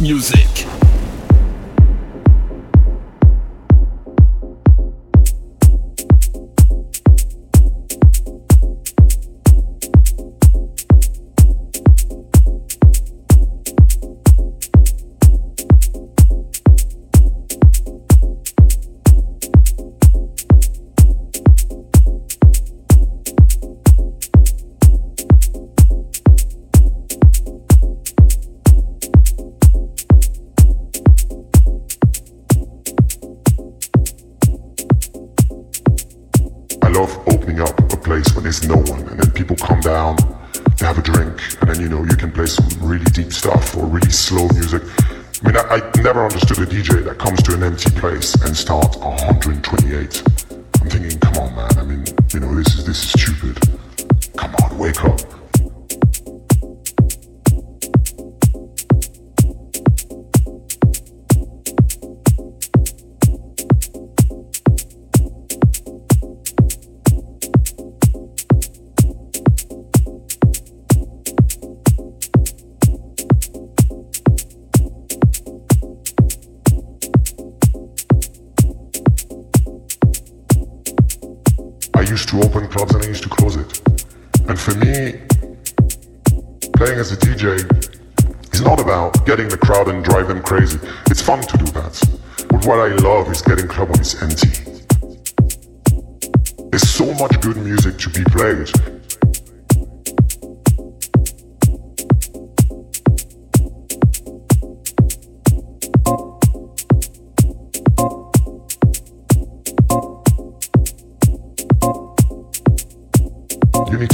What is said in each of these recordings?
music.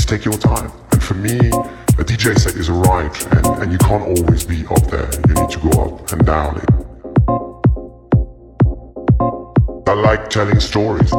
take your time. And for me, a DJ set is a ride, and, and you can't always be up there. You need to go up and down. I like telling stories.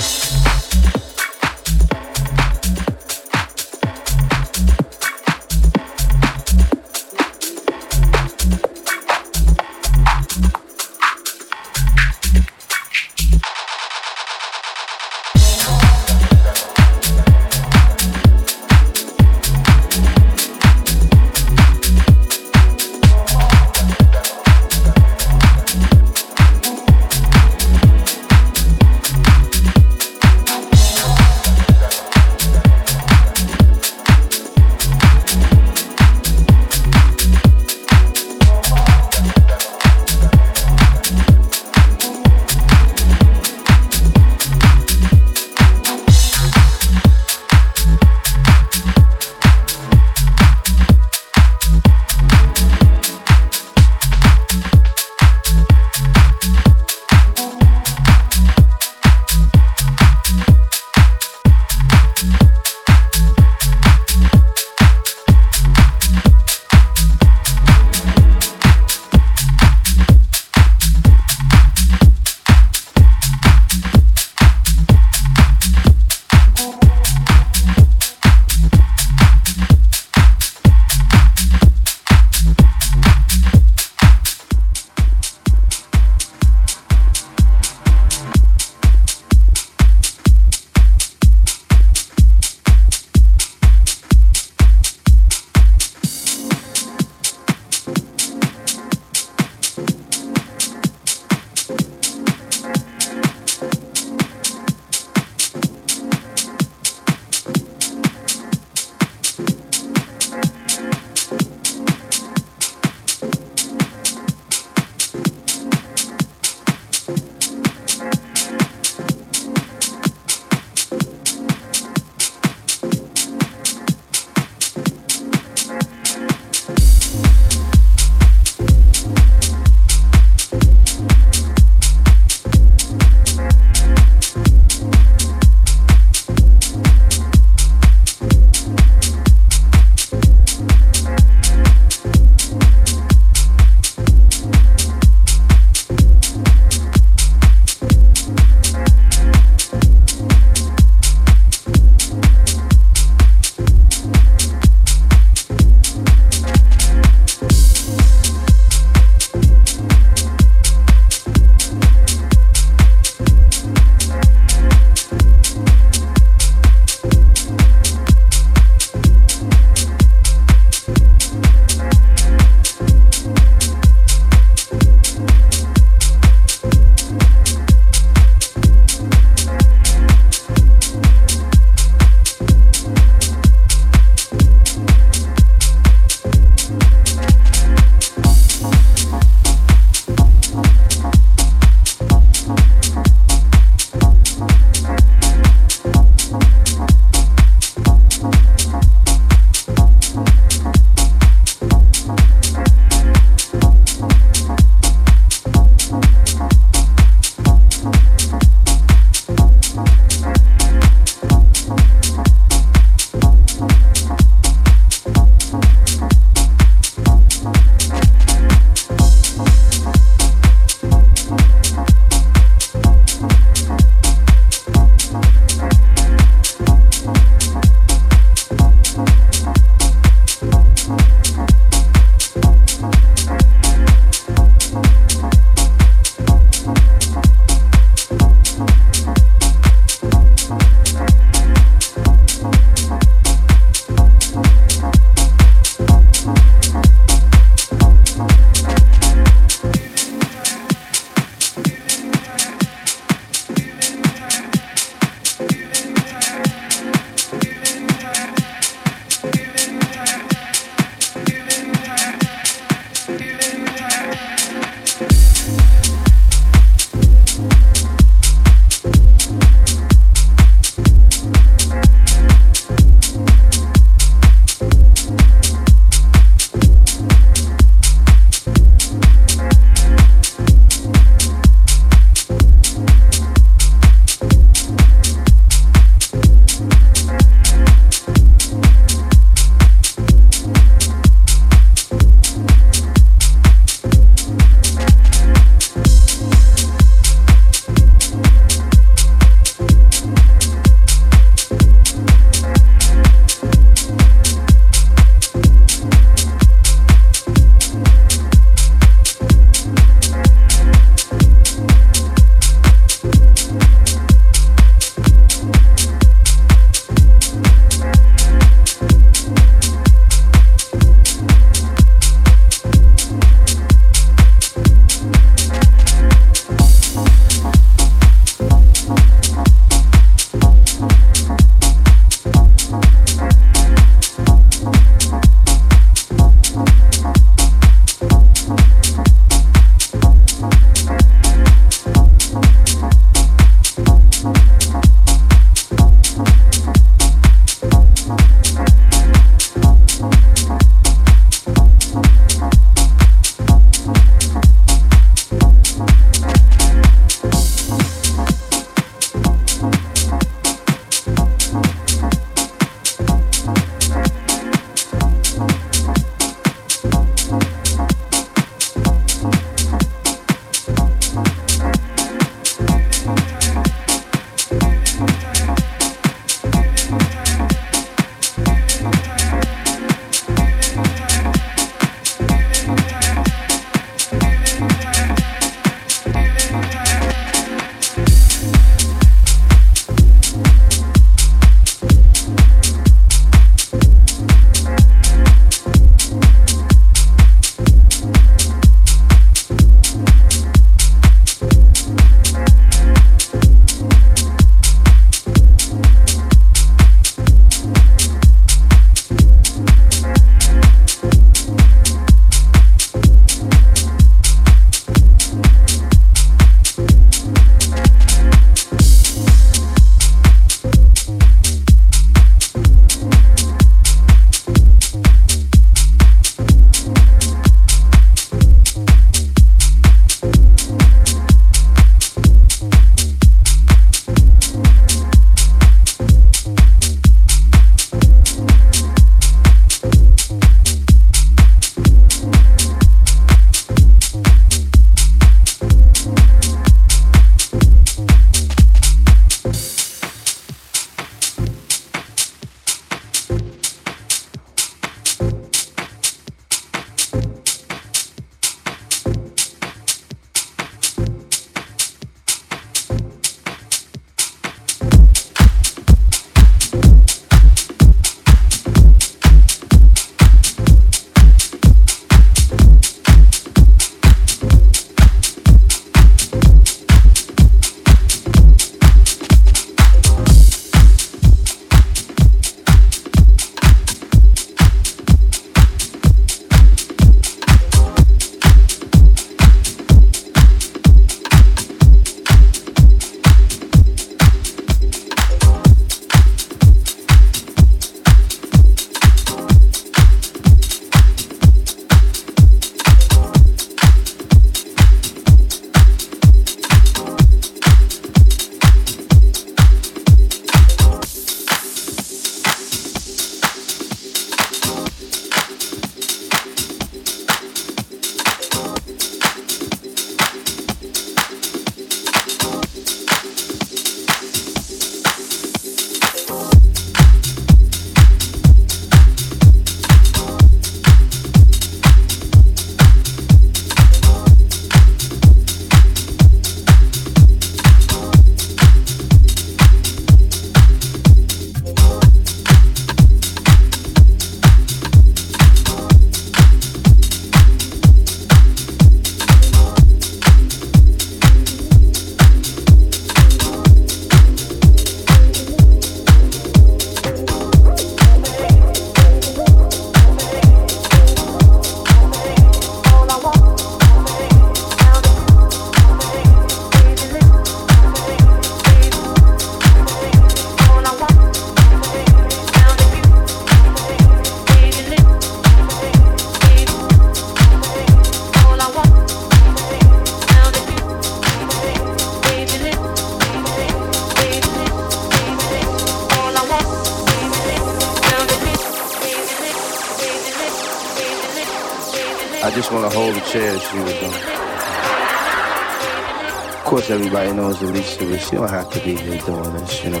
She don't have to be here doing this, you know.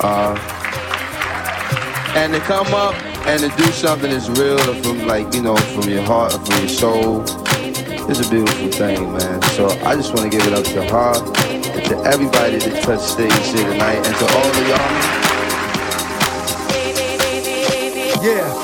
Uh, and to come up and to do something that's real from like, you know, from your heart or from your soul, it's a beautiful thing, man. So I just want to give it up to her, and to everybody that touched stage here tonight, and to all of y'all. Yeah.